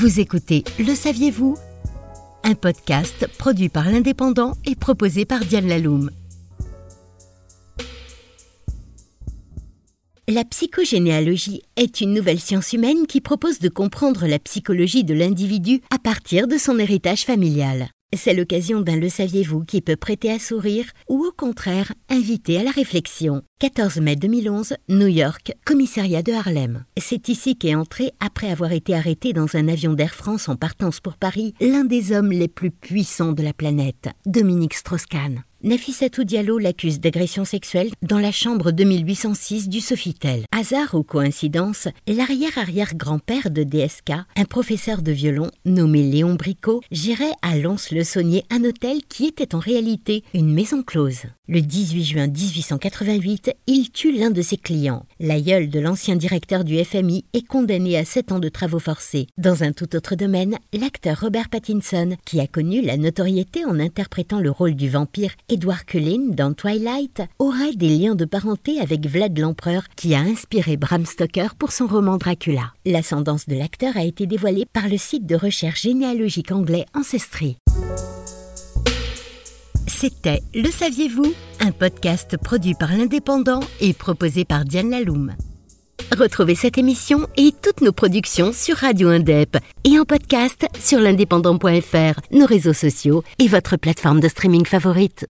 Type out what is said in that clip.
Vous écoutez Le saviez-vous? Un podcast produit par l'Indépendant et proposé par Diane Laloum. La psychogénéalogie est une nouvelle science humaine qui propose de comprendre la psychologie de l'individu à partir de son héritage familial. C'est l'occasion d'un Le saviez-vous qui peut prêter à sourire ou au contraire inviter à la réflexion. 14 mai 2011, New York, commissariat de Harlem. C'est ici qu'est entré, après avoir été arrêté dans un avion d'Air France en partance pour Paris, l'un des hommes les plus puissants de la planète, Dominique Strauss-Kahn. Nafissatou Diallo l'accuse d'agression sexuelle dans la chambre 2806 du Sofitel. Hasard ou coïncidence, l'arrière-arrière-grand-père de DSK, un professeur de violon nommé Léon Bricot, gérait à Lons-le-Saunier un hôtel qui était en réalité une maison close. Le 18 juin 1888, il tue l'un de ses clients. L'aïeul de l'ancien directeur du FMI est condamné à 7 ans de travaux forcés. Dans un tout autre domaine, l'acteur Robert Pattinson, qui a connu la notoriété en interprétant le rôle du vampire Edward Cullen dans Twilight aurait des liens de parenté avec Vlad l'Empereur qui a inspiré Bram Stoker pour son roman Dracula. L'ascendance de l'acteur a été dévoilée par le site de recherche généalogique anglais Ancestry. C'était Le Saviez-vous? Un podcast produit par l'Indépendant et proposé par Diane Laloum. Retrouvez cette émission et toutes nos productions sur Radio Indep et en podcast sur l'indépendant.fr, nos réseaux sociaux et votre plateforme de streaming favorite.